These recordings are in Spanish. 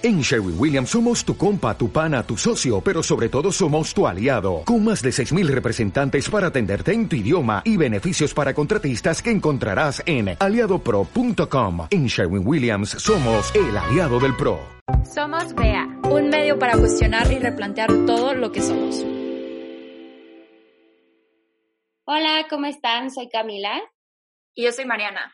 En Sherwin Williams somos tu compa, tu pana, tu socio, pero sobre todo somos tu aliado, con más de 6.000 representantes para atenderte en tu idioma y beneficios para contratistas que encontrarás en aliadopro.com. En Sherwin Williams somos el aliado del PRO. Somos BEA, un medio para cuestionar y replantear todo lo que somos. Hola, ¿cómo están? Soy Camila. Y yo soy Mariana.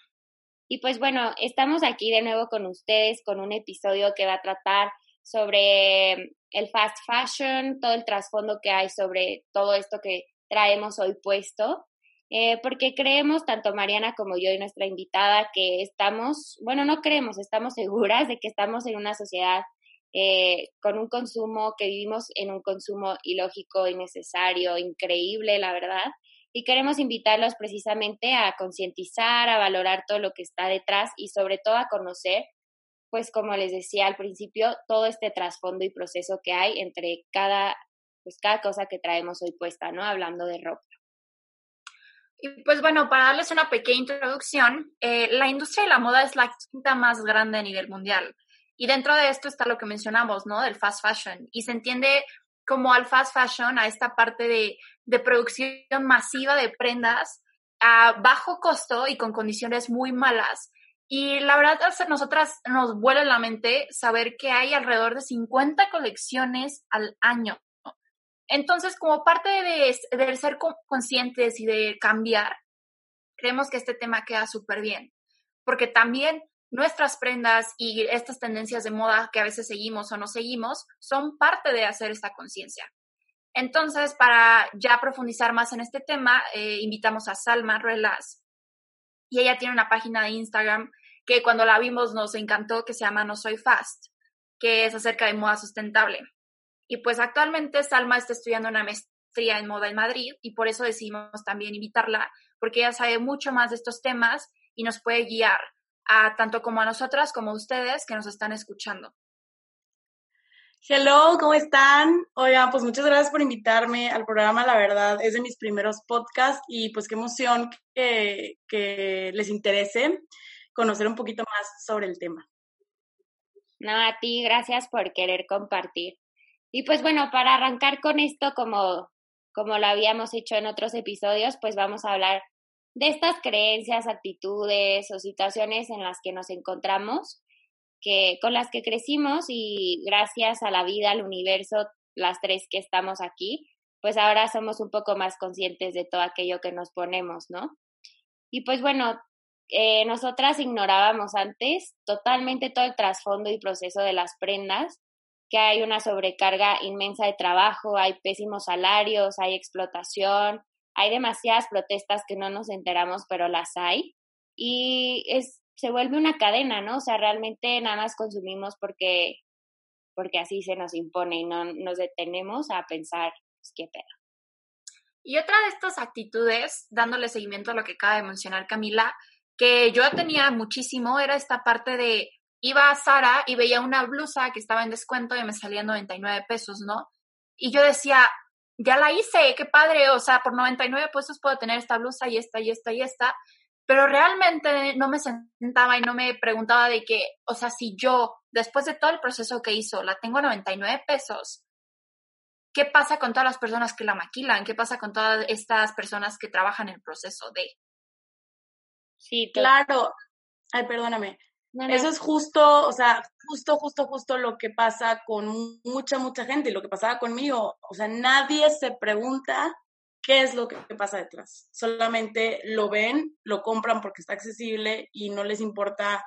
Y pues bueno, estamos aquí de nuevo con ustedes con un episodio que va a tratar sobre el fast fashion, todo el trasfondo que hay sobre todo esto que traemos hoy puesto, eh, porque creemos, tanto Mariana como yo y nuestra invitada, que estamos, bueno, no creemos, estamos seguras de que estamos en una sociedad eh, con un consumo, que vivimos en un consumo ilógico, innecesario, increíble, la verdad, y queremos invitarlos precisamente a concientizar, a valorar todo lo que está detrás y sobre todo a conocer, pues como les decía al principio, todo este trasfondo y proceso que hay entre cada, pues cada cosa que traemos hoy puesta, ¿no? Hablando de ropa. Y pues bueno, para darles una pequeña introducción, eh, la industria de la moda es la quinta más grande a nivel mundial. Y dentro de esto está lo que mencionamos, ¿no? Del fast fashion. Y se entiende como al fast fashion, a esta parte de, de producción masiva de prendas a bajo costo y con condiciones muy malas. Y la verdad, a nosotras nos vuela la mente saber que hay alrededor de 50 colecciones al año. Entonces, como parte de, de ser conscientes y de cambiar, creemos que este tema queda súper bien, porque también nuestras prendas y estas tendencias de moda que a veces seguimos o no seguimos son parte de hacer esta conciencia. Entonces, para ya profundizar más en este tema, eh, invitamos a Salma Ruelas y ella tiene una página de Instagram que cuando la vimos nos encantó, que se llama No Soy Fast, que es acerca de moda sustentable. Y pues actualmente Salma está estudiando una maestría en moda en Madrid y por eso decidimos también invitarla, porque ella sabe mucho más de estos temas y nos puede guiar a tanto como a nosotras como a ustedes que nos están escuchando. Hello, ¿cómo están? Oigan, pues muchas gracias por invitarme al programa. La verdad, es de mis primeros podcasts y pues qué emoción que, que les interese conocer un poquito más sobre el tema. No, a ti, gracias por querer compartir. Y pues bueno, para arrancar con esto, como, como lo habíamos hecho en otros episodios, pues vamos a hablar de estas creencias, actitudes o situaciones en las que nos encontramos, que, con las que crecimos y gracias a la vida, al universo, las tres que estamos aquí, pues ahora somos un poco más conscientes de todo aquello que nos ponemos, ¿no? Y pues bueno, eh, nosotras ignorábamos antes totalmente todo el trasfondo y proceso de las prendas, que hay una sobrecarga inmensa de trabajo, hay pésimos salarios, hay explotación, hay demasiadas protestas que no nos enteramos, pero las hay. Y es, se vuelve una cadena, ¿no? O sea, realmente nada más consumimos porque, porque así se nos impone y no nos detenemos a pensar, pues, qué pedo. Y otra de estas actitudes, dándole seguimiento a lo que acaba de mencionar Camila, que yo tenía muchísimo, era esta parte de iba a Sara y veía una blusa que estaba en descuento y me salía 99 pesos, ¿no? Y yo decía, ya la hice, qué padre, o sea, por 99 pesos puedo tener esta blusa y esta y esta y esta, pero realmente no me sentaba y no me preguntaba de que, o sea, si yo, después de todo el proceso que hizo, la tengo a 99 pesos, ¿qué pasa con todas las personas que la maquilan? ¿Qué pasa con todas estas personas que trabajan en el proceso de? Sí, claro. Ay, perdóname. Eso es justo, o sea, justo, justo, justo lo que pasa con mucha, mucha gente y lo que pasaba conmigo. O sea, nadie se pregunta qué es lo que pasa detrás. Solamente lo ven, lo compran porque está accesible y no les importa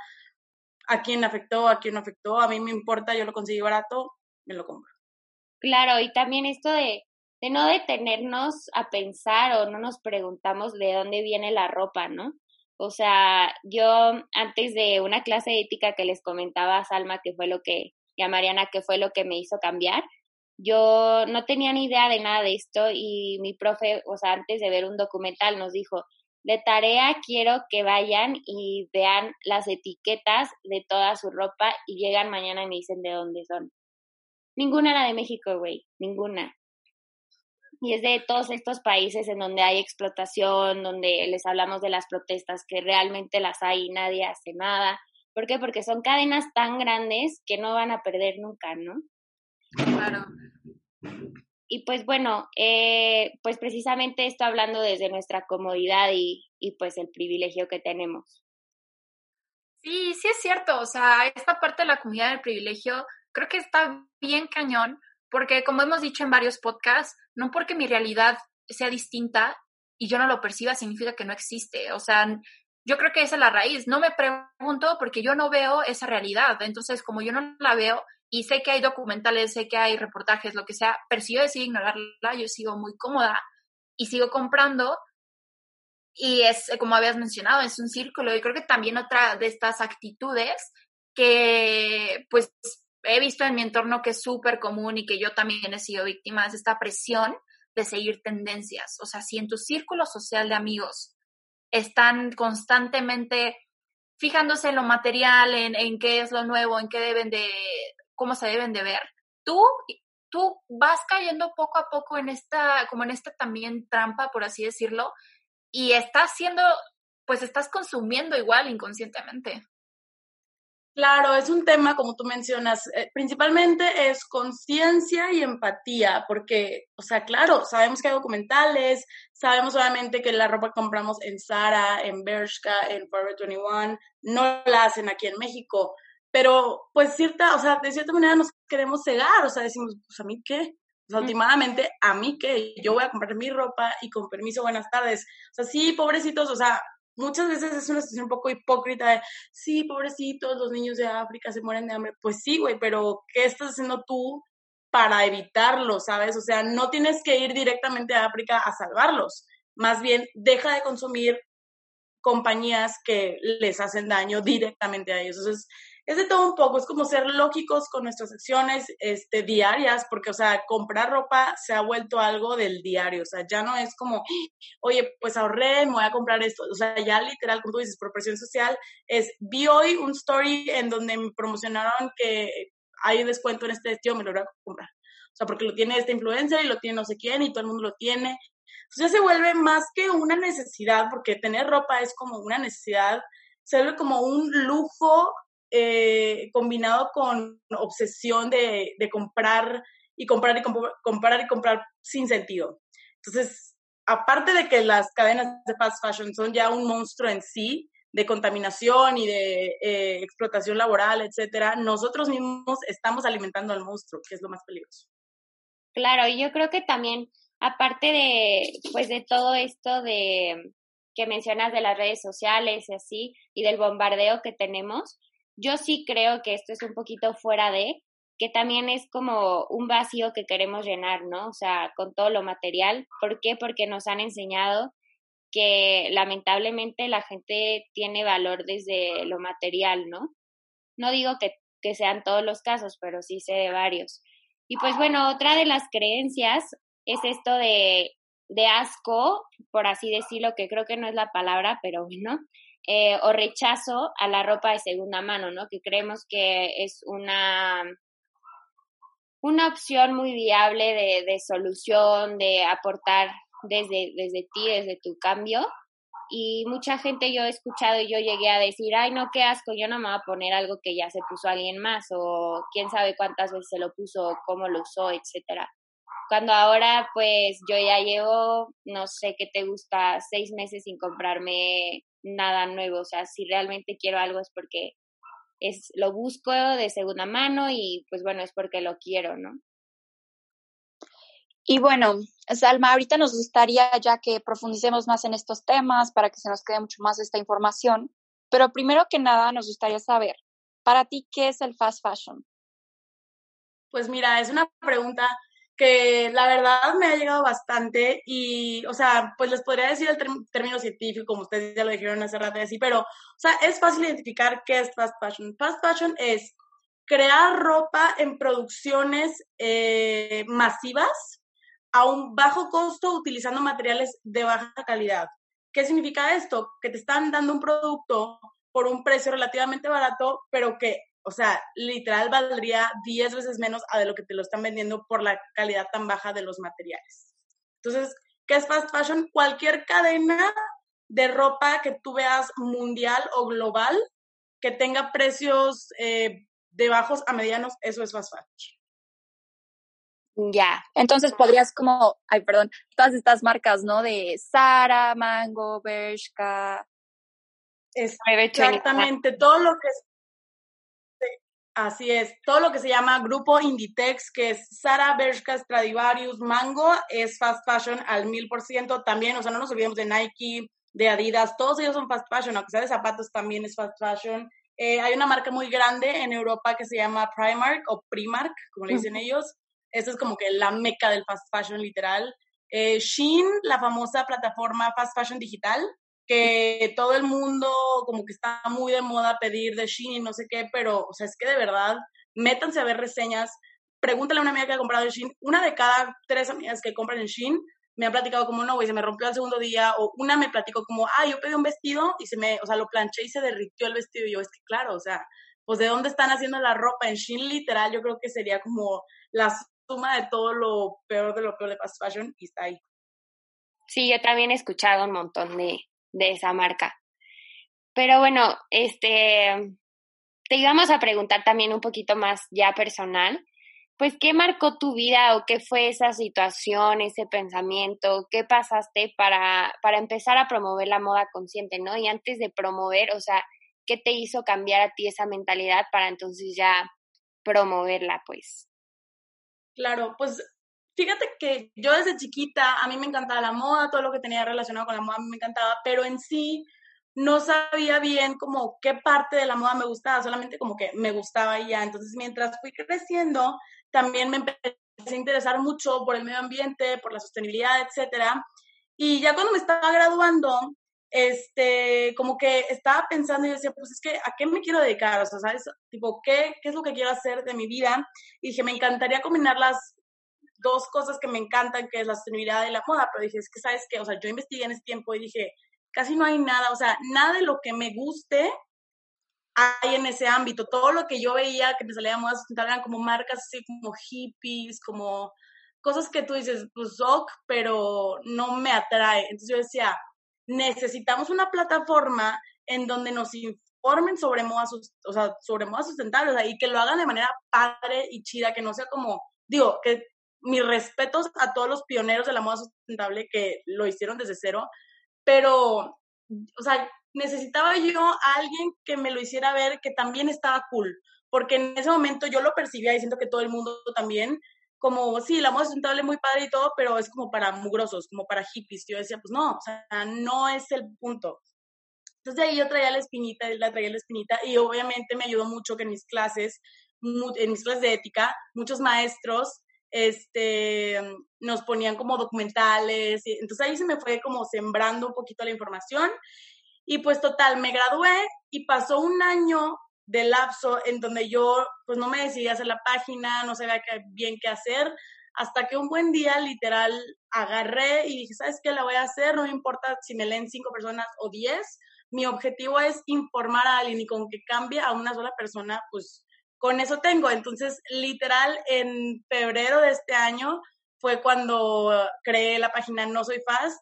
a quién afectó, a quién no afectó. A mí me importa, yo lo conseguí barato, me lo compro. Claro, y también esto de, de no detenernos a pensar o no nos preguntamos de dónde viene la ropa, ¿no? O sea, yo antes de una clase de ética que les comentaba a Salma, que fue lo que, y a Mariana, que fue lo que me hizo cambiar, yo no tenía ni idea de nada de esto y mi profe, o sea, antes de ver un documental nos dijo, de tarea quiero que vayan y vean las etiquetas de toda su ropa y llegan mañana y me dicen de dónde son. Ninguna era de México, güey, ninguna y es de todos estos países en donde hay explotación, donde les hablamos de las protestas, que realmente las hay y nadie hace nada, ¿Por qué? Porque son cadenas tan grandes que no van a perder nunca, ¿no? Claro. Y pues bueno, eh, pues precisamente esto hablando desde nuestra comodidad y, y pues el privilegio que tenemos. Sí, sí es cierto. O sea, esta parte de la comunidad del privilegio creo que está bien cañón, porque como hemos dicho en varios podcasts, no porque mi realidad sea distinta y yo no lo perciba significa que no existe. O sea, yo creo que esa es la raíz. No me pregunto porque yo no veo esa realidad. Entonces, como yo no la veo, y sé que hay documentales, sé que hay reportajes, lo que sea, pero si yo decido ignorarla, yo sigo muy cómoda y sigo comprando. Y es, como habías mencionado, es un círculo. Y creo que también otra de estas actitudes que, pues, he visto en mi entorno que es súper común y que yo también he sido víctima es esta presión de seguir tendencias. O sea, si en tu círculo social de amigos están constantemente fijándose en lo material, en, en qué es lo nuevo, en qué deben de cómo se deben de ver. Tú, tú vas cayendo poco a poco en esta, como en esta también trampa, por así decirlo, y estás siendo, pues estás consumiendo igual inconscientemente. Claro, es un tema, como tú mencionas, eh, principalmente es conciencia y empatía, porque, o sea, claro, sabemos que hay documentales, sabemos obviamente que la ropa que compramos en Zara, en Bershka, en Forever 21, no la hacen aquí en México, pero pues cierta, o sea, de cierta manera nos queremos cegar, o sea, decimos, pues a mí qué, o sea, últimamente, a mí qué, yo voy a comprar mi ropa y con permiso, buenas tardes. O sea, sí, pobrecitos, o sea, muchas veces es una situación un poco hipócrita de, sí, pobrecitos, los niños de África se mueren de hambre. Pues sí, güey, pero ¿qué estás haciendo tú para evitarlo, sabes? O sea, no tienes que ir directamente a África a salvarlos. Más bien, deja de consumir compañías que les hacen daño directamente a ellos. Entonces, es de todo un poco, es como ser lógicos con nuestras acciones este, diarias, porque, o sea, comprar ropa se ha vuelto algo del diario, o sea, ya no es como, oye, pues ahorré, me voy a comprar esto, o sea, ya literal, como tú dices, por presión social, es, vi hoy un story en donde me promocionaron que hay un descuento en este vestido, me lo voy a comprar. O sea, porque lo tiene esta influencer y lo tiene no sé quién y todo el mundo lo tiene. Entonces ya se vuelve más que una necesidad, porque tener ropa es como una necesidad, se vuelve como un lujo eh, combinado con obsesión de, comprar y comprar y comprar y comprar sin sentido. Entonces, aparte de que las cadenas de fast fashion son ya un monstruo en sí, de contaminación y de eh, explotación laboral, etcétera, nosotros mismos estamos alimentando al monstruo, que es lo más peligroso. Claro, y yo creo que también, aparte de, pues, de todo esto de que mencionas de las redes sociales y así, y del bombardeo que tenemos, yo sí creo que esto es un poquito fuera de, que también es como un vacío que queremos llenar, ¿no? O sea, con todo lo material. ¿Por qué? Porque nos han enseñado que lamentablemente la gente tiene valor desde lo material, ¿no? No digo que, que sean todos los casos, pero sí sé de varios. Y pues bueno, otra de las creencias es esto de, de asco, por así decirlo, que creo que no es la palabra, pero bueno, eh, o rechazo a la ropa de segunda mano, ¿no? Que creemos que es una, una opción muy viable de, de solución, de aportar desde, desde ti, desde tu cambio. Y mucha gente yo he escuchado y yo llegué a decir, ay, no, qué asco, yo no me voy a poner algo que ya se puso alguien más, o quién sabe cuántas veces se lo puso, cómo lo usó, etcétera. Cuando ahora, pues, yo ya llevo, no sé qué te gusta, seis meses sin comprarme nada nuevo. O sea, si realmente quiero algo es porque es lo busco de segunda mano y pues bueno, es porque lo quiero, ¿no? Y bueno, Salma, ahorita nos gustaría ya que profundicemos más en estos temas para que se nos quede mucho más esta información, pero primero que nada nos gustaría saber, para ti, ¿qué es el fast fashion? Pues mira, es una pregunta que la verdad me ha llegado bastante y, o sea, pues les podría decir el término científico, como ustedes ya lo dijeron hace rato así, pero, o sea, es fácil identificar qué es fast fashion. Fast fashion es crear ropa en producciones eh, masivas a un bajo costo utilizando materiales de baja calidad. ¿Qué significa esto? Que te están dando un producto por un precio relativamente barato, pero que o sea, literal valdría 10 veces menos a de lo que te lo están vendiendo por la calidad tan baja de los materiales. Entonces, ¿qué es fast fashion? Cualquier cadena de ropa que tú veas mundial o global que tenga precios eh, de bajos a medianos, eso es fast fashion. Ya. Entonces podrías como, ay, perdón, todas estas marcas, ¿no? De Sara, Mango, Bershka. Exactamente, todo lo que Así es, todo lo que se llama Grupo Inditex, que es Sara, Bershka, Stradivarius, Mango, es fast fashion al mil por ciento también, o sea, no nos olvidemos de Nike, de Adidas, todos ellos son fast fashion, aunque sea de zapatos también es fast fashion. Eh, hay una marca muy grande en Europa que se llama Primark o Primark, como le dicen ellos. Esa es como que la meca del fast fashion literal. Eh, Shein, la famosa plataforma fast fashion digital, que todo el mundo como que está muy de moda pedir de Shein y no sé qué, pero, o sea, es que de verdad, métanse a ver reseñas, pregúntale a una amiga que ha comprado en Shein, una de cada tres amigas que compran en Shein me ha platicado como, no, güey, se me rompió el segundo día, o una me platicó como, ah, yo pedí un vestido y se me, o sea, lo planché y se derritió el vestido, y yo, es que claro, o sea, pues de dónde están haciendo la ropa, en Shein literal, yo creo que sería como la suma de todo lo peor de lo peor de fast fashion, y está ahí. Sí, yo también he escuchado un montón de, de esa marca. Pero bueno, este, te íbamos a preguntar también un poquito más ya personal, pues, ¿qué marcó tu vida o qué fue esa situación, ese pensamiento? ¿Qué pasaste para, para empezar a promover la moda consciente, no? Y antes de promover, o sea, ¿qué te hizo cambiar a ti esa mentalidad para entonces ya promoverla, pues? Claro, pues fíjate que yo desde chiquita, a mí me encantaba la moda, todo lo que tenía relacionado con la moda a mí me encantaba, pero en sí no sabía bien como qué parte de la moda me gustaba, solamente como que me gustaba ya. Entonces, mientras fui creciendo, también me empecé a interesar mucho por el medio ambiente, por la sostenibilidad, etcétera. Y ya cuando me estaba graduando, este, como que estaba pensando y decía, pues es que, ¿a qué me quiero dedicar? O sea, ¿sabes? Tipo, ¿qué, qué es lo que quiero hacer de mi vida? Y dije, me encantaría combinar las dos cosas que me encantan, que es la sostenibilidad y la moda, pero dije, es que, ¿sabes qué? O sea, yo investigué en ese tiempo y dije, casi no hay nada, o sea, nada de lo que me guste hay en ese ámbito. Todo lo que yo veía que me salía de moda sustentable eran como marcas así como hippies, como cosas que tú dices, pues ok, pero no me atrae. Entonces yo decía, necesitamos una plataforma en donde nos informen sobre moda, o sea, sobre moda sustentable, o sea, y que lo hagan de manera padre y chida, que no sea como, digo, que mis respetos a todos los pioneros de la moda sustentable que lo hicieron desde cero, pero, o sea, necesitaba yo a alguien que me lo hiciera ver que también estaba cool, porque en ese momento yo lo percibía y siento que todo el mundo también, como, sí, la moda sustentable es muy padre y todo, pero es como para mugrosos, como para hippies. Yo decía, pues no, o sea, no es el punto. Entonces ahí yo traía la espinita, la traía la espinita y obviamente me ayudó mucho que en mis clases, en mis clases de ética, muchos maestros este, nos ponían como documentales, y, entonces ahí se me fue como sembrando un poquito la información y pues total, me gradué y pasó un año de lapso en donde yo pues no me decidí hacer la página, no sabía qué, bien qué hacer, hasta que un buen día literal agarré y dije, ¿sabes qué la voy a hacer? No importa si me leen cinco personas o diez, mi objetivo es informar a alguien y con que cambie a una sola persona, pues con eso tengo. Entonces, literal, en febrero de este año fue cuando creé la página No Soy Fast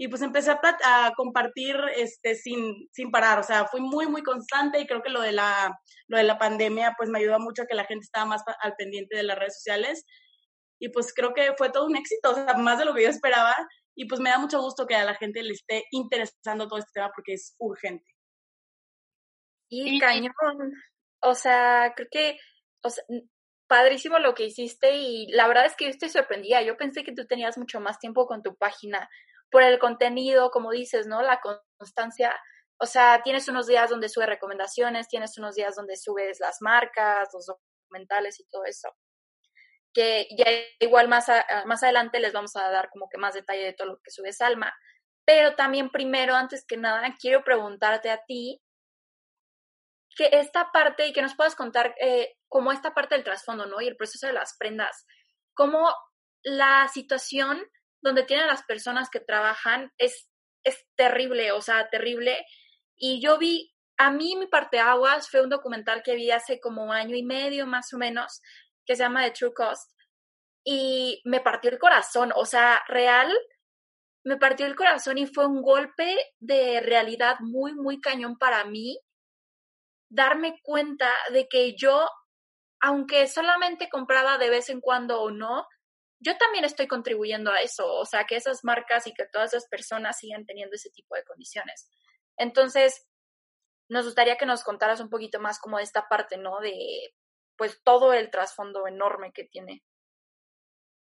y pues empecé a, compartir este, sin, sin parar. O sea, fui muy, muy constante y creo que lo de, la, lo de la pandemia pues me ayudó mucho a que la gente estaba más al pendiente de las redes sociales. Y pues creo que fue todo un éxito, o sea, más de lo que yo esperaba. Y pues me da mucho gusto que a la gente le esté interesando todo este tema porque es urgente. Y cañón. O sea, creo que, o sea, padrísimo lo que hiciste y la verdad es que yo estoy sorprendida. Yo pensé que tú tenías mucho más tiempo con tu página por el contenido, como dices, ¿no? La constancia. O sea, tienes unos días donde subes recomendaciones, tienes unos días donde subes las marcas, los documentales y todo eso. Que ya igual más, más adelante les vamos a dar como que más detalle de todo lo que subes Alma. Pero también primero, antes que nada, quiero preguntarte a ti, que esta parte y que nos puedas contar eh, cómo esta parte del trasfondo, ¿no? Y el proceso de las prendas, cómo la situación donde tienen las personas que trabajan es, es terrible, o sea, terrible. Y yo vi, a mí mi parte aguas fue un documental que vi hace como año y medio más o menos, que se llama The True Cost, y me partió el corazón, o sea, real, me partió el corazón y fue un golpe de realidad muy, muy cañón para mí darme cuenta de que yo, aunque solamente compraba de vez en cuando o no, yo también estoy contribuyendo a eso, o sea, que esas marcas y que todas esas personas sigan teniendo ese tipo de condiciones. Entonces, nos gustaría que nos contaras un poquito más como de esta parte, ¿no? De, pues, todo el trasfondo enorme que tiene.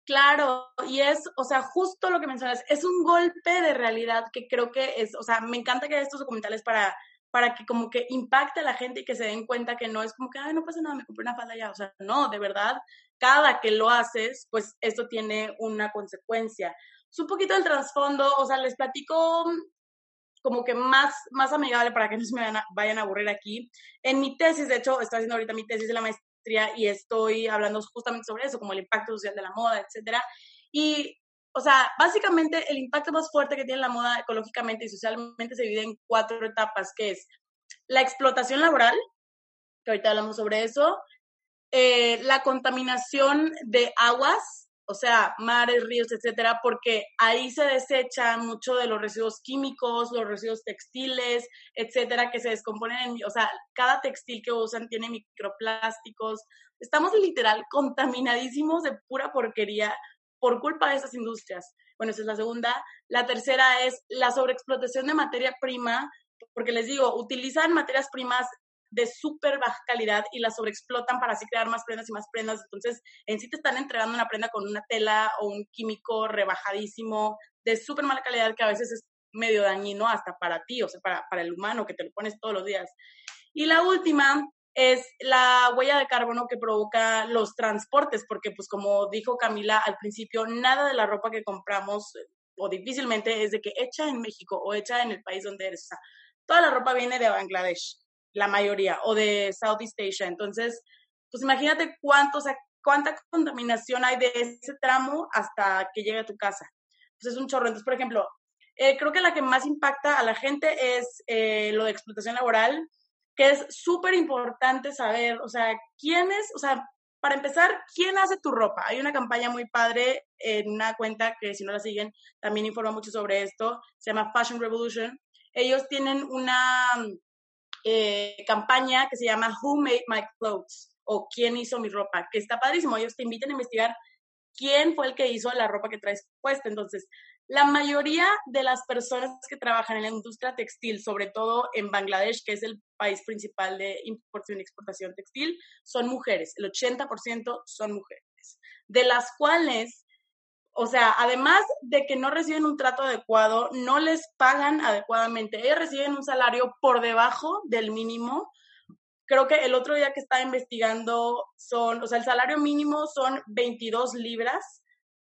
Claro, y es, o sea, justo lo que mencionas, es un golpe de realidad que creo que es, o sea, me encanta que estos documentales para, para que como que impacte a la gente y que se den cuenta que no es como que, ay, no pasa nada, me compré una falda ya, o sea, no, de verdad, cada que lo haces, pues esto tiene una consecuencia. Es un poquito el trasfondo, o sea, les platico como que más, más amigable para que no se me vayan a, aburrir aquí. En mi tesis, de hecho, estoy haciendo ahorita mi tesis de la maestría y estoy hablando justamente sobre eso, como el impacto social de la moda, etcétera. Y, o sea, básicamente el impacto más fuerte que tiene la moda ecológicamente y socialmente se divide en cuatro etapas, que es la explotación laboral, que ahorita hablamos sobre eso, eh, la contaminación de aguas, o sea, mares, ríos, etcétera, porque ahí se desecha mucho de los residuos químicos, los residuos textiles, etcétera, que se descomponen en, o sea, cada textil que usan tiene microplásticos. Estamos literal contaminadísimos de pura porquería por culpa de esas industrias. Bueno, esa es la segunda. La tercera es la sobreexplotación de materia prima, porque les digo, utilizan materias primas de súper baja calidad y la sobreexplotan para así crear más prendas y más prendas. Entonces, en sí te están entregando una prenda con una tela o un químico rebajadísimo de súper mala calidad que a veces es medio dañino hasta para ti, o sea, para, para el humano que te lo pones todos los días. Y la última es la huella de carbono que provoca los transportes, porque pues como dijo Camila al principio, nada de la ropa que compramos o difícilmente es de que hecha en México o hecha en el país donde eres. Toda la ropa viene de Bangladesh la mayoría, o de Southeast Asia. Entonces, pues imagínate cuánto, o sea, cuánta contaminación hay de ese tramo hasta que llegue a tu casa. Pues es un chorro. Entonces, por ejemplo, eh, creo que la que más impacta a la gente es eh, lo de explotación laboral, que es súper importante saber, o sea, quién es, o sea, para empezar, ¿quién hace tu ropa? Hay una campaña muy padre en una cuenta que si no la siguen, también informa mucho sobre esto, se llama Fashion Revolution. Ellos tienen una, eh, campaña que se llama Who Made My Clothes o quién hizo mi ropa, que está padrísimo. Ellos te invitan a investigar quién fue el que hizo la ropa que traes puesta. Entonces, la mayoría de las personas que trabajan en la industria textil, sobre todo en Bangladesh, que es el país principal de importación y exportación textil, son mujeres. El 80% son mujeres, de las cuales o sea, además de que no reciben un trato adecuado, no les pagan adecuadamente. Ellos reciben un salario por debajo del mínimo. Creo que el otro día que estaba investigando son, o sea, el salario mínimo son 22 libras,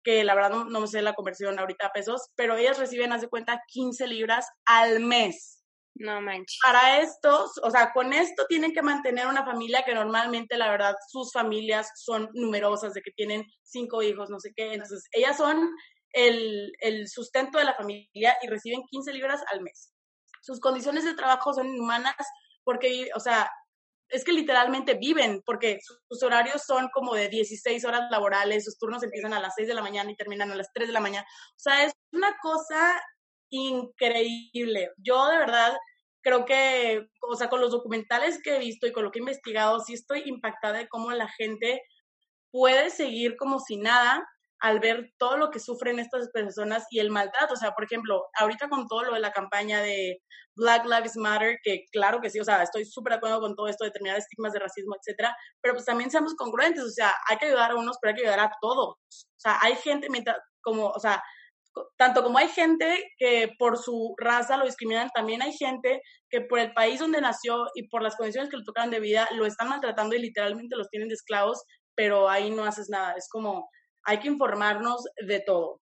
que la verdad no, no sé la conversión ahorita a pesos, pero ellas reciben, hace cuenta, 15 libras al mes. No manches. Para estos, o sea, con esto tienen que mantener una familia que normalmente, la verdad, sus familias son numerosas, de que tienen cinco hijos, no sé qué. Entonces, ellas son el, el sustento de la familia y reciben 15 libras al mes. Sus condiciones de trabajo son inhumanas porque, o sea, es que literalmente viven, porque sus horarios son como de 16 horas laborales, sus turnos empiezan a las 6 de la mañana y terminan a las 3 de la mañana. O sea, es una cosa increíble. Yo de verdad creo que, o sea, con los documentales que he visto y con lo que he investigado, sí estoy impactada de cómo la gente puede seguir como si nada al ver todo lo que sufren estas personas y el maltrato. O sea, por ejemplo, ahorita con todo lo de la campaña de Black Lives Matter, que claro que sí, o sea, estoy súper de acuerdo con todo esto, de determinados estigmas de racismo, etcétera, pero pues también seamos congruentes, o sea, hay que ayudar a unos, pero hay que ayudar a todos. O sea, hay gente, mientras, como, o sea, tanto como hay gente que por su raza lo discriminan, también hay gente que por el país donde nació y por las condiciones que le tocan de vida lo están maltratando y literalmente los tienen de esclavos, pero ahí no haces nada. Es como, hay que informarnos de todo.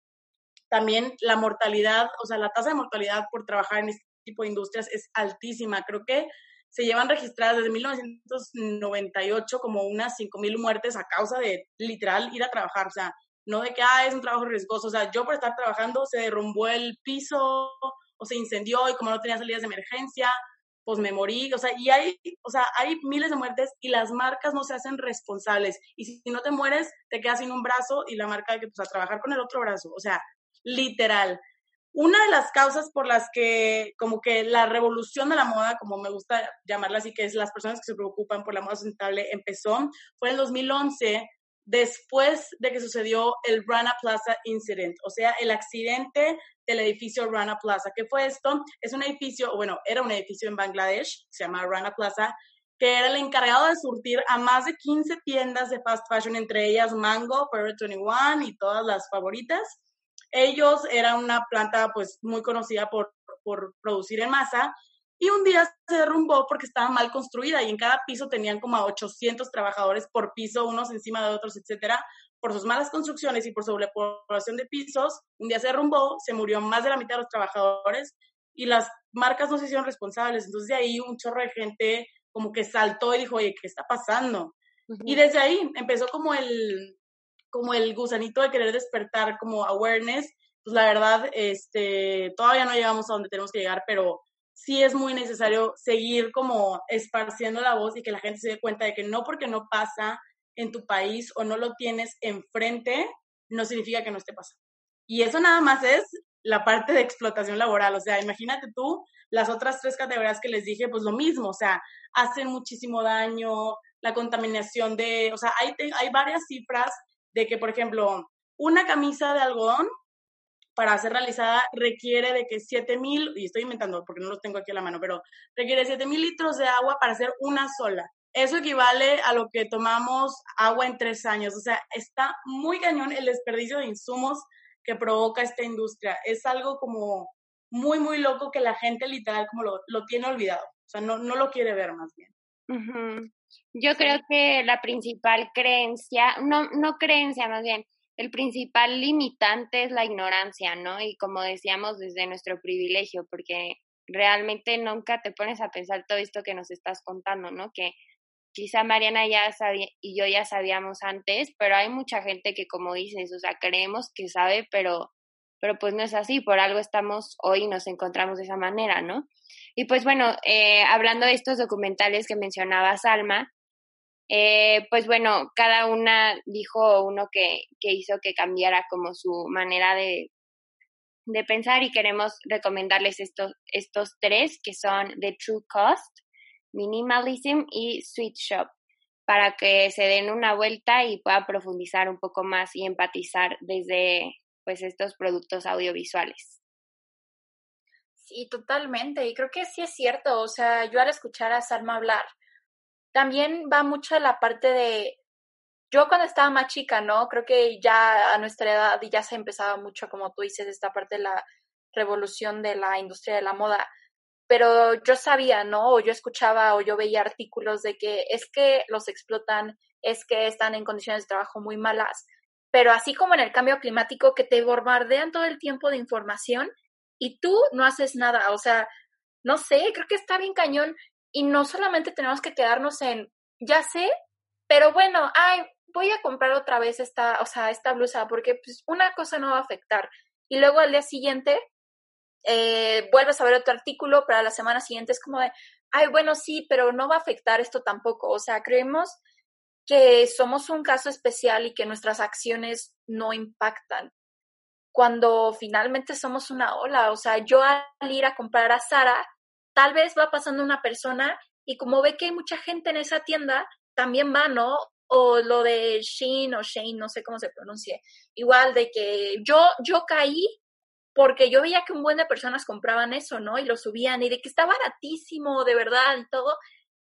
También la mortalidad, o sea, la tasa de mortalidad por trabajar en este tipo de industrias es altísima. Creo que se llevan registradas desde 1998 como unas 5.000 muertes a causa de literal ir a trabajar. O sea, no de que, ah, es un trabajo riesgoso, o sea, yo por estar trabajando se derrumbó el piso o se incendió y como no tenía salidas de emergencia, pues me morí, o sea, y hay, o sea, hay miles de muertes y las marcas no se hacen responsables. Y si no te mueres, te quedas sin un brazo y la marca que, pues, a trabajar con el otro brazo, o sea, literal. una de las causas por las que como que la revolución de la moda, como me gusta llamarla así, que es las personas que se preocupan por la moda sustentable, empezó, fue en el 2011, después de que sucedió el Rana Plaza Incident, o sea, el accidente del edificio Rana Plaza. ¿Qué fue esto? Es un edificio, bueno, era un edificio en Bangladesh, se llama Rana Plaza, que era el encargado de surtir a más de 15 tiendas de fast fashion, entre ellas Mango, Forever 21 y todas las favoritas. Ellos eran una planta pues muy conocida por, por producir en masa y un día se derrumbó porque estaba mal construida y en cada piso tenían como a 800 trabajadores por piso, unos encima de otros, etcétera. Por sus malas construcciones y por sobrepoblación de pisos, un día se derrumbó, se murió más de la mitad de los trabajadores y las marcas no se hicieron responsables. Entonces de ahí un chorro de gente como que saltó y dijo, oye, ¿qué está pasando? Y desde ahí empezó como el, como el gusanito de querer despertar como awareness. Pues la verdad, este, todavía no llegamos a donde tenemos que llegar, pero sí es muy necesario seguir como esparciendo la voz y que la gente se dé cuenta de que no porque no pasa en tu país o no lo tienes enfrente, no significa que no esté pasando. Y eso nada más es la parte de explotación laboral. O sea, imagínate tú las otras tres categorías que les dije, pues lo mismo, o sea, hacen muchísimo daño, la contaminación de, o sea, hay, hay varias cifras de que, por ejemplo, una camisa de algodón para ser realizada requiere de que 7000, y estoy inventando porque no los tengo aquí a la mano, pero requiere 7000 litros de agua para hacer una sola. Eso equivale a lo que tomamos agua en tres años. O sea, está muy cañón el desperdicio de insumos que provoca esta industria. Es algo como muy, muy loco que la gente literal como lo, lo tiene olvidado. O sea, no, no lo quiere ver más bien. Yo creo que la principal creencia, no, no creencia más bien, el principal limitante es la ignorancia, ¿no? Y como decíamos, desde nuestro privilegio, porque realmente nunca te pones a pensar todo esto que nos estás contando, ¿no? Que quizá Mariana ya sabía y yo ya sabíamos antes, pero hay mucha gente que como dices, o sea, creemos que sabe, pero pero pues no es así, por algo estamos hoy y nos encontramos de esa manera, ¿no? Y pues bueno, eh, hablando de estos documentales que mencionaba Salma, eh, pues bueno, cada una dijo uno que, que hizo que cambiara como su manera de, de pensar y queremos recomendarles estos, estos tres que son The True Cost, Minimalism y Sweet Shop para que se den una vuelta y puedan profundizar un poco más y empatizar desde pues estos productos audiovisuales. Sí, totalmente. Y creo que sí es cierto. O sea, yo al escuchar a Salma hablar, también va mucho la parte de, yo cuando estaba más chica, ¿no? Creo que ya a nuestra edad ya se empezaba mucho, como tú dices, esta parte de la revolución de la industria de la moda. Pero yo sabía, ¿no? O yo escuchaba o yo veía artículos de que es que los explotan, es que están en condiciones de trabajo muy malas. Pero así como en el cambio climático, que te bombardean todo el tiempo de información y tú no haces nada. O sea, no sé, creo que está bien cañón y no solamente tenemos que quedarnos en, ya sé, pero bueno, ay, voy a comprar otra vez esta, o sea, esta blusa, porque pues una cosa no va a afectar. Y luego al día siguiente eh, vuelves a ver otro artículo, pero a la semana siguiente es como de, ay, bueno, sí, pero no va a afectar esto tampoco. O sea, creemos que somos un caso especial y que nuestras acciones no impactan. Cuando finalmente somos una ola, o sea, yo al ir a comprar a Sara, tal vez va pasando una persona y como ve que hay mucha gente en esa tienda, también va, ¿no? O lo de Shane o Shane, no sé cómo se pronuncie. Igual de que yo, yo caí porque yo veía que un buen de personas compraban eso, ¿no? Y lo subían y de que está baratísimo, de verdad, y todo.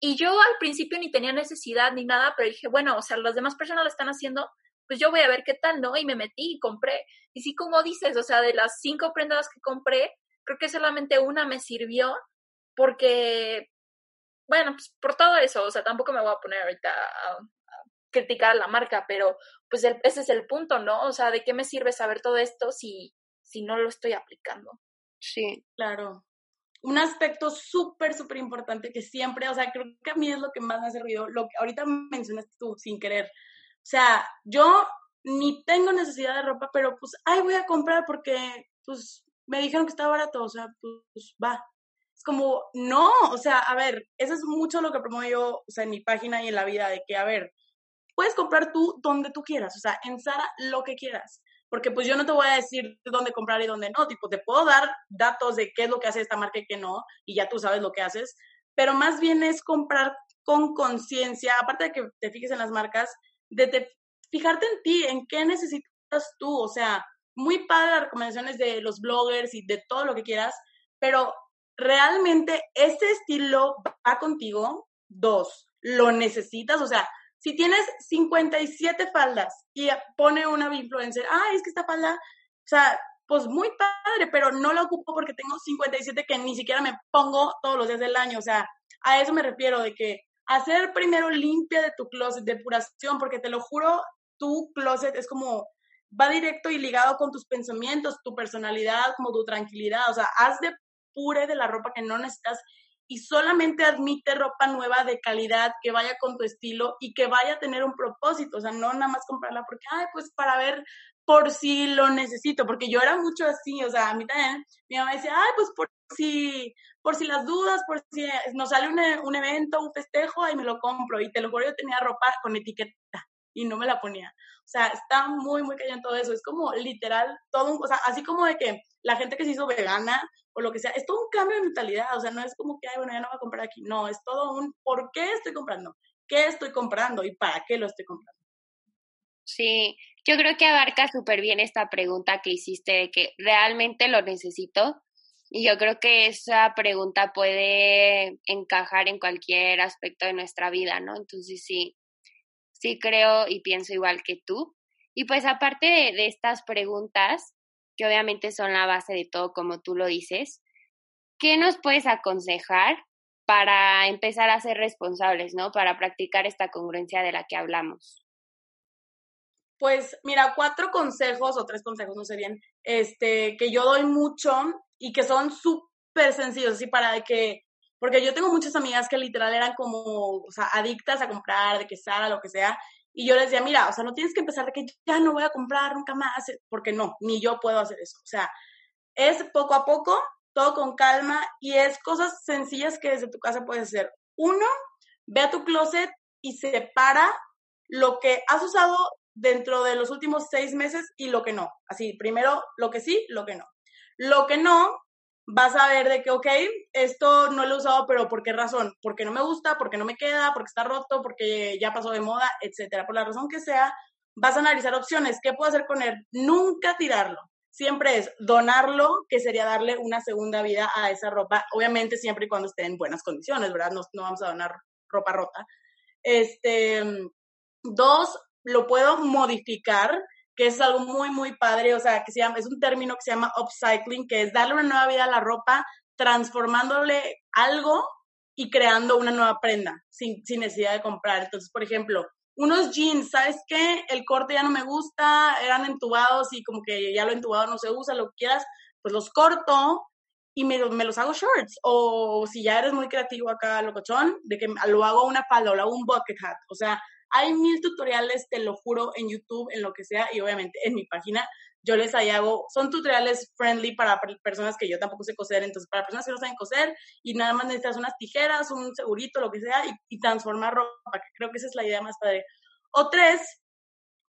Y yo al principio ni tenía necesidad ni nada, pero dije, bueno, o sea, las demás personas lo están haciendo, pues yo voy a ver qué tal, ¿no? Y me metí y compré. Y sí, como dices, o sea, de las cinco prendas que compré, creo que solamente una me sirvió porque, bueno, pues por todo eso, o sea, tampoco me voy a poner ahorita a, criticar a la marca, pero pues ese es el punto, ¿no? O sea, ¿de qué me sirve saber todo esto si, si no lo estoy aplicando? Sí, claro. Un aspecto súper, súper importante que siempre, o sea, creo que a mí es lo que más me hace ruido, lo que ahorita mencionaste tú sin querer. O sea, yo ni tengo necesidad de ropa, pero pues, ay, voy a comprar porque, pues, me dijeron que está barato, o sea, pues, va como, no, o sea, a ver, eso es mucho lo que promuevo yo, o sea, en mi página y en la vida, de que, a ver, puedes comprar tú donde tú quieras, o sea, en Sara lo que quieras. porque pues yo no te voy a decir dónde comprar y dónde no, tipo, te puedo dar datos de qué es lo que hace esta marca y qué no, y ya tú sabes lo que haces, pero más bien es comprar con conciencia, aparte de que te fijes en las marcas, de fijarte en ti, en qué necesitas tú, o sea, muy padre las recomendaciones de los bloggers y de todo lo que quieras, pero realmente ese estilo va contigo, dos, lo necesitas, o sea, si tienes 57 faldas y pone una influencer, ah, es que esta falda, o sea, pues muy padre, pero no la ocupo porque tengo 57 que ni siquiera me pongo todos los días del año, o sea, a eso me refiero, de que hacer primero limpia de tu closet, depuración, porque te lo juro, tu closet es como, va directo y ligado con tus pensamientos, tu personalidad, como tu tranquilidad, o sea, haz de pure de la ropa que no necesitas y solamente admite ropa nueva de calidad que vaya con tu estilo y que vaya a tener un propósito, o sea, no nada más comprarla porque, ay, pues para ver por si lo necesito, porque yo era mucho así, o sea, a mí también, mi mamá decía, ay, pues por si, por si las dudas, por si nos sale un, un evento, un festejo, ahí me lo compro, y te lo juro, yo tenía ropa con etiqueta y no me la ponía. O sea, está muy, muy callado todo eso. Es como literal todo un, o sea, así como de que la gente que se hizo vegana o lo que sea, es todo un cambio de mentalidad. O sea, no es como que, ay, bueno, ya no voy a comprar aquí. No, es todo un, ¿por qué estoy comprando? ¿Qué estoy comprando y para qué lo estoy comprando? Sí, yo creo que abarca súper bien esta pregunta que hiciste de que realmente lo necesito. Y yo creo que esa pregunta puede encajar en cualquier aspecto de nuestra vida, ¿no? Entonces sí, sí creo y pienso igual que tú. Y pues aparte de, estas preguntas, que obviamente son la base de todo, como tú lo dices, ¿qué nos puedes aconsejar para empezar a ser responsables, ¿no? Para practicar esta congruencia de la que hablamos. Pues mira, cuatro consejos o tres consejos, no sé bien, este, que yo doy mucho y que son súper sencillos, así para que porque yo tengo muchas amigas que literal eran como, o sea, adictas a comprar, de que sea, lo que sea. Y yo les decía, mira, o sea, no tienes que empezar de que ya no voy a comprar nunca más, porque no, ni yo puedo hacer eso. O sea, es poco a poco, todo con calma y es cosas sencillas que desde tu casa puedes hacer. Uno, ve a tu closet y separa lo que has usado dentro de los últimos seis meses y lo que no. Así, primero lo que sí, lo que no. Lo que no, vas a ver de que, ok, esto no lo he usado, pero ¿por qué razón? Porque no me gusta, porque no me queda, porque está roto, porque ya pasó de moda, etcétera. Por la razón que sea, vas a analizar opciones. ¿Qué puedo hacer con él? Nunca tirarlo. Siempre es donarlo, que sería darle una segunda vida a esa ropa, obviamente siempre y cuando esté en buenas condiciones, ¿verdad? No, no vamos a donar ropa rota. Este, dos, lo puedo modificar que es algo muy, muy padre, o sea, que se llama, es un término que se llama upcycling, que es darle una nueva vida a la ropa, transformándole algo y creando una nueva prenda sin, sin necesidad de comprar. Entonces, por ejemplo, unos jeans, ¿sabes qué? El corte ya no me gusta, eran entubados y como que ya lo entubado no se usa, lo que quieras, pues los corto y me, me los hago shorts. O si ya eres muy creativo acá, locochón, de que lo hago una falda o lo hago un bucket hat. O sea, hay mil tutoriales, te lo juro, en YouTube, en lo que sea, y obviamente en mi página yo les ahí hago, son tutoriales friendly para personas que yo tampoco sé coser, entonces para personas que no saben coser y nada más necesitas unas tijeras, un segurito, lo que sea, y, transformar ropa, creo que esa es la idea más padre. O tres,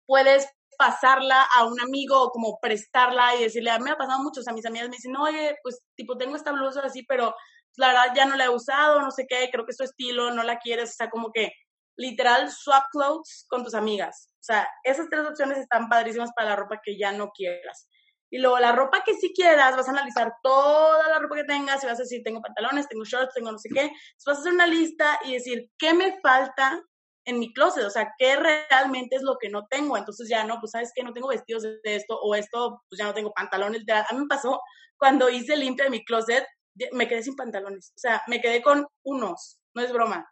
puedes pasarla a un amigo o como prestarla y decirle, a mí me ha pasado mucho, o sea, mis amigas me dicen, oye, pues tipo tengo esta blusa así, pero la verdad ya no la he usado, no sé qué, creo que es tu estilo, no la quieres, o sea, como que literal swap clothes con tus amigas. O sea, esas tres opciones están padrísimas para la ropa que ya no quieras. Y luego la ropa que sí quieras, vas a analizar toda la ropa que tengas y vas a decir, tengo pantalones, tengo shorts, tengo no sé qué. Entonces vas a hacer una lista y decir, ¿qué me falta en mi closet? O sea, ¿qué realmente es lo que no tengo? Entonces ya no, pues sabes que no tengo vestidos de esto o esto, pues ya no tengo pantalones. A mí me pasó cuando hice limpia de mi closet, me quedé sin pantalones. O sea, me quedé con unos, no es broma.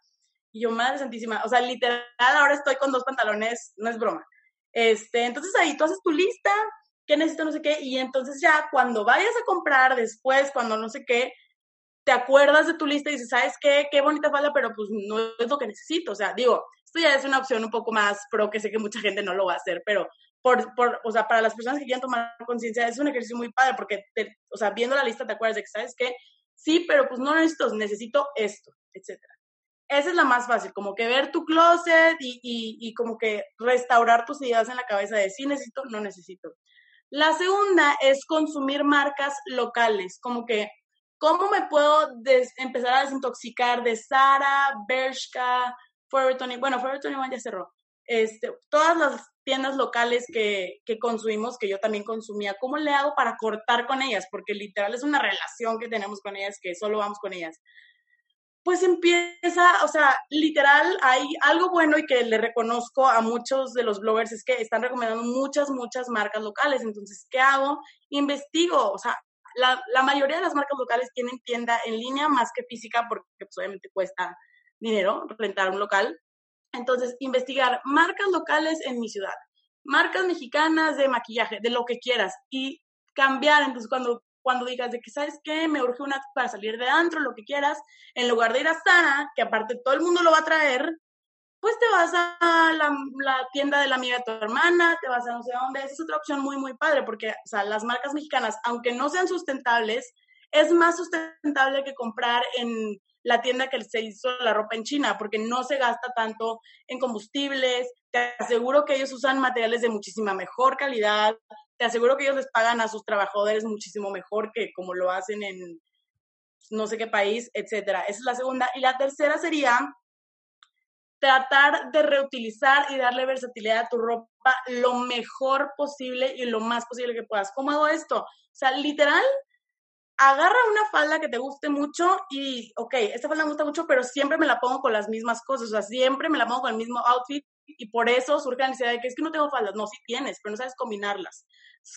Yo, madre santísima, o sea, literal, ahora estoy con dos pantalones, no es broma. Este, entonces ahí tú haces tu lista, qué necesito, no sé qué, y entonces ya cuando vayas a comprar después, cuando no sé qué, te acuerdas de tu lista y dices, ¿sabes qué? Qué bonita falda, pero pues no es lo que necesito. O sea, digo, esto ya es una opción un poco más pro, que sé que mucha gente no lo va a hacer, pero por, por o sea, para las personas que quieran tomar conciencia, es un ejercicio muy padre, porque, o sea, viendo la lista te acuerdas de que, ¿sabes qué? Sí, pero pues no necesito, necesito esto, etcétera esa es la más fácil, como que ver tu closet y, y, como que restaurar tus ideas en la cabeza de sí necesito, no necesito. La segunda es consumir marcas locales, como que, ¿cómo me puedo empezar a desintoxicar de Sara, Bershka, Forever 21? Bueno, Forever 21 ya cerró. Este, todas las tiendas locales que, que, consumimos, que yo también consumía, ¿cómo le hago para cortar con ellas? Porque literal es una relación que tenemos con ellas, que solo vamos con ellas pues empieza, o sea, literal, hay algo bueno y que le reconozco a muchos de los bloggers es que están recomendando muchas, muchas marcas locales. Entonces, ¿qué hago? Investigo, o sea, la, la mayoría de las marcas locales tienen tienda en línea más que física porque pues, obviamente cuesta dinero rentar un local. Entonces, investigar marcas locales en mi ciudad, marcas mexicanas de maquillaje, de lo que quieras y cambiar. Entonces, cuando cuando digas de que, ¿sabes qué? Me urge una para salir de antro, lo que quieras, en lugar de ir a Sara, que aparte todo el mundo lo va a traer, pues te vas a la, tienda de la amiga de tu hermana, te vas a no sé dónde. Esa es otra opción muy, muy padre, porque, o sea, las marcas mexicanas, aunque no sean sustentables, es más sustentable que comprar en la tienda que se hizo la ropa en China, porque no se gasta tanto en combustibles. Te aseguro que ellos usan materiales de muchísima mejor calidad, te aseguro que ellos les pagan a sus trabajadores muchísimo mejor que como lo hacen en no sé qué país, etcétera. Esa es la segunda. Y la tercera sería tratar de reutilizar y darle versatilidad a tu ropa lo mejor posible y lo más posible que puedas. ¿Cómo hago esto? O sea, literal, agarra una falda que te guste mucho y, ok, esta falda me gusta mucho, pero siempre me la pongo con las mismas cosas, o sea, siempre me la pongo con el mismo outfit y por eso surge la necesidad de que es que no tengo faldas. No, sí tienes, pero no sabes combinarlas.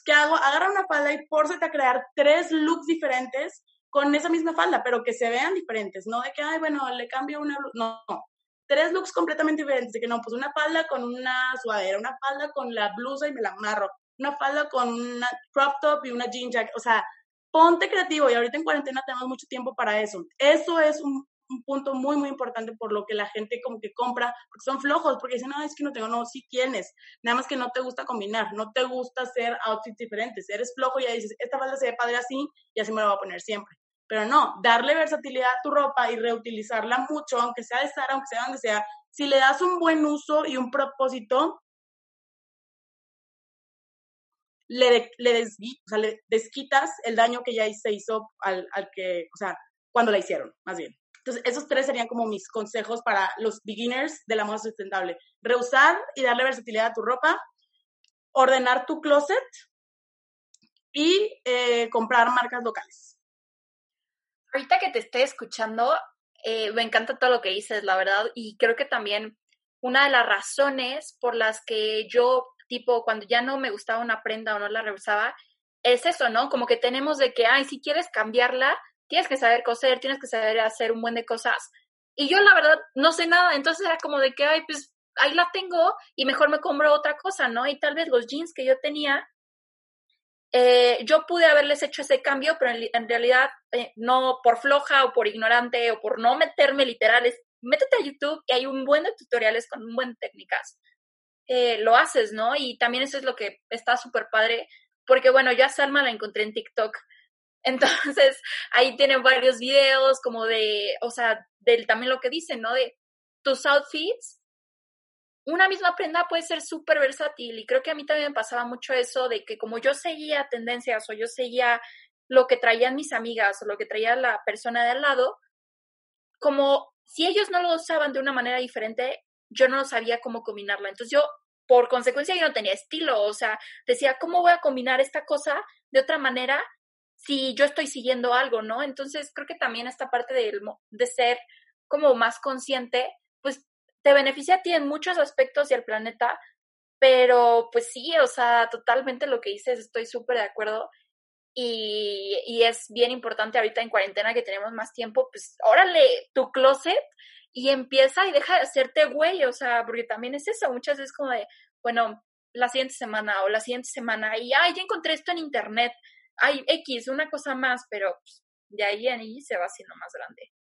¿qué hago? Agarra una falda y pórsete a crear tres looks diferentes con esa misma falda, pero que se vean diferentes, no de que, ay, bueno, le cambio una, no, no. Tres looks completamente diferentes, de que no, pues una falda con una sudadera, una falda con la blusa y me la amarro, una falda con una crop top y una jean jacket, o sea, ponte creativo y ahorita en cuarentena tenemos mucho tiempo para eso. Eso es un, un punto muy, muy importante por lo que la gente como que compra, porque son flojos, porque dicen, no, es que no tengo, no, sí tienes, nada más que no te gusta combinar, no te gusta hacer outfits diferentes, eres flojo y ya dices, esta falda se ve padre así y así me la voy a poner siempre. Pero no, darle versatilidad a tu ropa y reutilizarla mucho, aunque sea de Sara, aunque sea donde sea, si le das un buen uso y un propósito, le, le, le desquitas el daño que ya se hizo al, al que, o sea, cuando la hicieron, más bien. Entonces, esos tres serían como mis consejos para los beginners de la moda sustentable. Reusar y darle versatilidad a tu ropa, ordenar tu closet y eh, comprar marcas locales. Ahorita que te estoy escuchando, eh, me encanta todo lo que dices, la verdad, y creo que también una de las razones por las que yo, tipo, cuando ya no me gustaba una prenda o no la reusaba, es eso, ¿no? Como que tenemos de que, ay, si quieres cambiarla, tienes que saber coser, tienes que saber hacer un buen de cosas. Y yo la verdad no sé nada, entonces era como de que, ay, pues ahí la tengo y mejor me compro otra cosa, ¿no? Y tal vez los jeans que yo tenía, eh, yo pude haberles hecho ese cambio, pero en, realidad eh, no por floja o por ignorante o por no meterme literales. Métete a YouTube y hay un buen de tutoriales con un buen técnicas. Eh, lo haces, ¿no? Y también eso es lo que está súper padre, porque bueno, yo a Salma la encontré en TikTok entonces, ahí tienen varios videos como de, o sea, del también lo que dicen, ¿no? De tus outfits. Una misma prenda puede ser súper versátil y creo que a mí también me pasaba mucho eso de que como yo seguía tendencias o yo seguía lo que traían mis amigas o lo que traía la persona de al lado, como si ellos no lo usaban de una manera diferente, yo no sabía cómo combinarla. Entonces yo, por consecuencia, yo no tenía estilo, o sea, decía, ¿cómo voy a combinar esta cosa de otra manera si yo estoy siguiendo algo, ¿no? Entonces creo que también esta parte de, de ser como más consciente, pues te beneficia a ti en muchos aspectos y al planeta, pero pues sí, o sea, totalmente lo que dices, estoy súper de acuerdo. Y, y, es bien importante ahorita en cuarentena que tenemos más tiempo, pues órale tu closet y empieza y deja de hacerte güey, o sea, porque también es eso, muchas veces como de, bueno, la siguiente semana o la siguiente semana y, ay, ya encontré esto en internet, hay X, una cosa más, pero pues, de ahí en ahí se va haciendo más grande.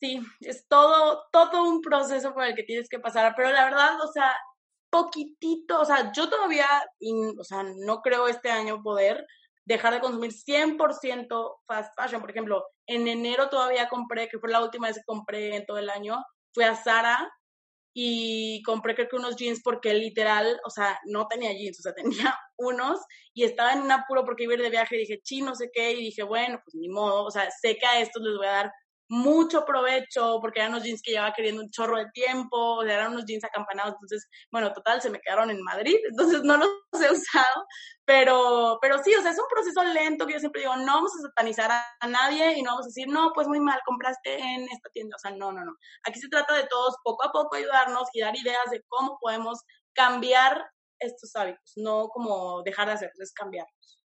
Sí, es todo, todo un proceso por el que tienes que pasar, pero la verdad, o sea, poquitito, o sea, yo todavía, o sea, no creo este año poder dejar de consumir 100% fast fashion. Por ejemplo, en enero todavía compré, que fue la última vez que compré en todo el año, fui a Sara y compré creo que unos jeans porque literal, o sea, no tenía jeans, o sea, tenía unos y estaba en un apuro porque iba a ir de viaje y dije, chi, no sé qué, y dije, bueno, pues ni modo, o sea, sé que a estos les voy a dar mucho provecho porque eran unos jeans que llevaba queriendo un chorro de tiempo, eran unos jeans acampanados, entonces, bueno, total, se me quedaron en Madrid, entonces no los he usado, pero, pero sí, o sea, es un proceso lento que yo siempre digo, no vamos a satanizar a, nadie y no vamos a decir, no, pues muy mal, compraste en esta tienda, o sea, no, no, no. Aquí se trata de todos poco a poco ayudarnos y dar ideas de cómo podemos cambiar estos hábitos, no como dejar de hacerlos, es cambiarlos.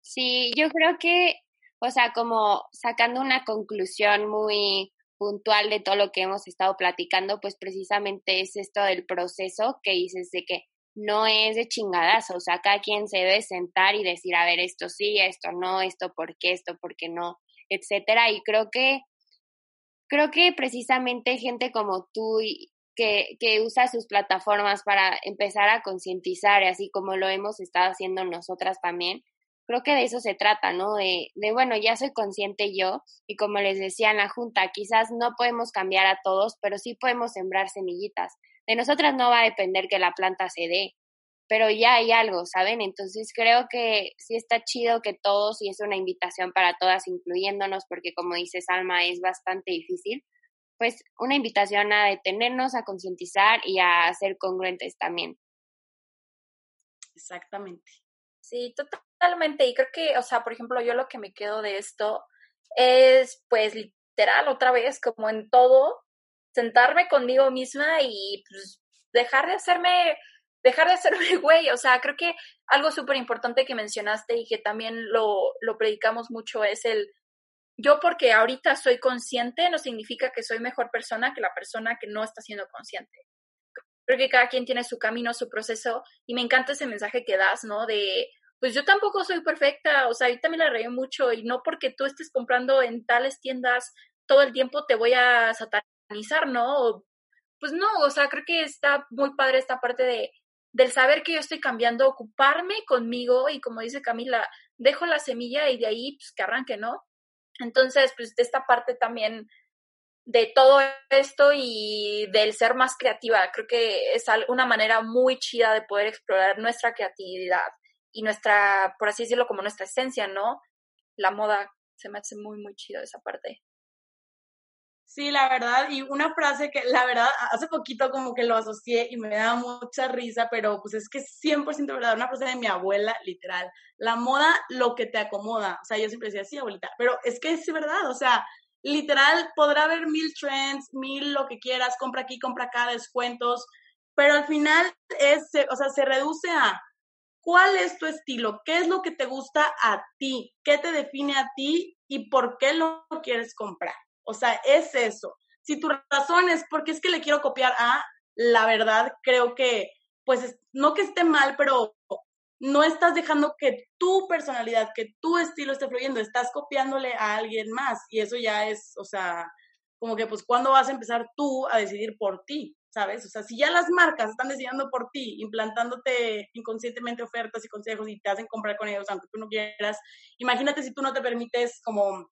Sí, yo creo que o sea, como sacando una conclusión muy puntual de todo lo que hemos estado platicando, pues precisamente es esto del proceso que dices de que no es de chingadazo, o sea, cada quien se debe sentar y decir, a ver, esto sí, esto no, esto por qué, esto por qué no, etcétera, y creo que creo que precisamente gente como tú que, que usa sus plataformas para empezar a concientizar, así como lo hemos estado haciendo nosotras también, creo que de eso se trata, ¿no? De, de, bueno, ya soy consciente yo y como les decía en la junta, quizás no podemos cambiar a todos, pero sí podemos sembrar semillitas. De nosotras no va a depender que la planta se dé, pero ya hay algo, ¿saben? Entonces creo que sí está chido que todos, y es una invitación para todas, incluyéndonos, porque como dice Salma, es bastante difícil, pues una invitación a detenernos, a concientizar y a ser congruentes también. Exactamente. Sí, totalmente. Y creo que, o sea, por ejemplo, yo lo que me quedo de esto es, pues, literal, otra vez, como en todo, sentarme conmigo misma y pues, dejar de hacerme, dejar de hacerme güey. O sea, creo que algo súper importante que mencionaste y que también lo, lo predicamos mucho es el, yo porque ahorita soy consciente no significa que soy mejor persona que la persona que no está siendo consciente. Creo que cada quien tiene su camino, su proceso, y me encanta ese mensaje que das, ¿no? De, pues yo tampoco soy perfecta, o sea, ahorita me la reí mucho, y no porque tú estés comprando en tales tiendas todo el tiempo te voy a satanizar, ¿no? pues no, o sea, creo que está muy padre esta parte de del saber que yo estoy cambiando, ocuparme conmigo y como dice Camila, dejo la semilla y de ahí pues que arranque, ¿no? Entonces, pues de esta parte también de todo esto y del ser más creativa. Creo que es una manera muy chida de poder explorar nuestra creatividad y nuestra, por así decirlo, como nuestra esencia, ¿no? La moda se me hace muy, muy chido esa parte. Sí, la verdad, y una frase que la verdad hace poquito como que lo asocié y me da mucha risa, pero pues es que es 100% verdad, una frase de mi abuela, literal, la moda lo que te acomoda, o sea, yo siempre decía, sí, abuelita, pero es que es verdad, o sea, literal, podrá haber mil trends, mil lo que quieras, compra aquí, compra acá, descuentos, pero al final es, o sea, se reduce a cuál es tu estilo, qué es lo que te gusta a ti, qué te define a ti y por qué lo quieres comprar. O sea, es eso. Si tu razón es porque es que le quiero copiar a, la verdad creo que, pues, no que esté mal, pero no estás dejando que tu personalidad, que tu estilo esté fluyendo, estás copiándole a alguien más. Y eso ya es, o sea, como que pues cuándo vas a empezar tú a decidir por ti, ¿sabes? O sea, si ya las marcas están decidiendo por ti, implantándote inconscientemente ofertas y consejos y te hacen comprar con ellos aunque tú no quieras, imagínate si tú no te permites como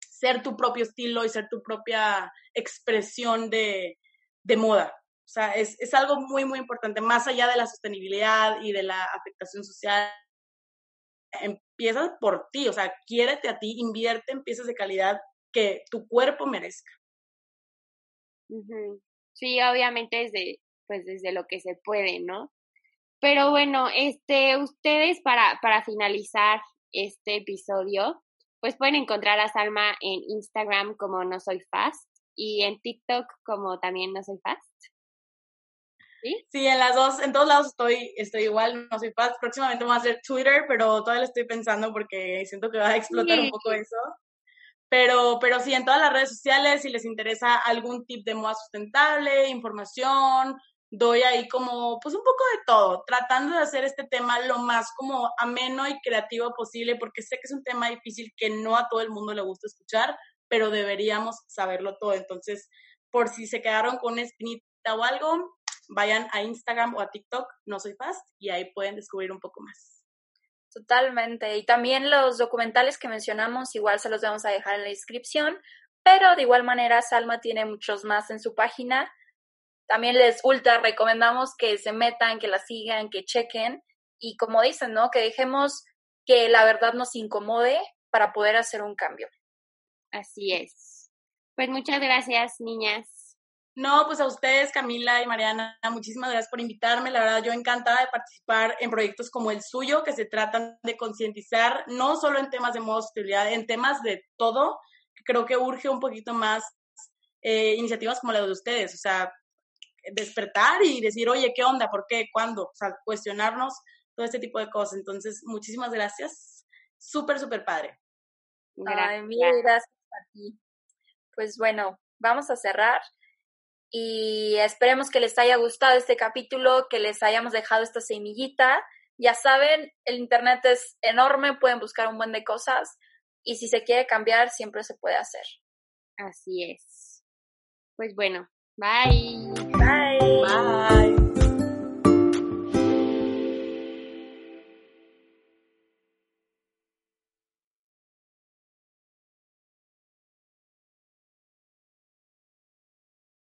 ser tu propio estilo y ser tu propia expresión de, de moda, o sea, es, es algo muy, muy importante, más allá de la sostenibilidad y de la afectación social. Empieza por ti, o sea, quiérete a ti, invierte en piezas de calidad que tu cuerpo merezca. Sí, obviamente desde, pues desde lo que se puede, ¿no? Pero bueno, este, ustedes para, para finalizar este episodio, pues pueden encontrar a Salma en Instagram como No Soy Fast y en TikTok como también No Soy Fast. ¿Sí? en las dos, en todos lados estoy, estoy igual, no soy fast. Próximamente voy a hacer Twitter, pero todavía lo estoy pensando porque siento que va a explotar un poco eso. Pero, pero sí, en todas las redes sociales, si les interesa algún tip de moda sustentable, información, doy ahí como, pues un poco de todo, tratando de hacer este tema lo más como ameno y creativo posible, porque sé que es un tema difícil que no a todo el mundo le gusta escuchar, pero deberíamos saberlo todo. Entonces, por si se quedaron con una espinita o algo, vayan a Instagram o a TikTok, no soy fast, y ahí pueden descubrir un poco más. Totalmente. Y también los documentales que mencionamos, igual se los vamos a dejar en la descripción, pero de igual manera Salma tiene muchos más en su página. también les ultra recomendamos que se metan, que la sigan, que chequen y como dicen, ¿no? Que dejemos que la verdad nos incomode para poder hacer un cambio. Así es. Pues muchas gracias, niñas. No, pues a ustedes, Camila y Mariana, muchísimas gracias por invitarme. La verdad, yo encantada de participar en proyectos como el suyo, que se tratan de concientizar no solo en temas de moda en temas de todo. Creo que urge un poquito más eh, iniciativas como la de ustedes, o sea, despertar y decir, oye, ¿qué onda? ¿Por qué? ¿Cuándo? O sea, cuestionarnos todo este tipo de cosas. Entonces, muchísimas gracias. Súper, súper padre. Ay, gracias a ti. Pues bueno, vamos a cerrar y esperemos que les haya gustado este capítulo, que les hayamos dejado esta semillita. Ya saben, el Internet es enorme, pueden buscar un buen de cosas y si se quiere cambiar, siempre se puede hacer. Así es. Pues bueno, bye. Bye. Bye.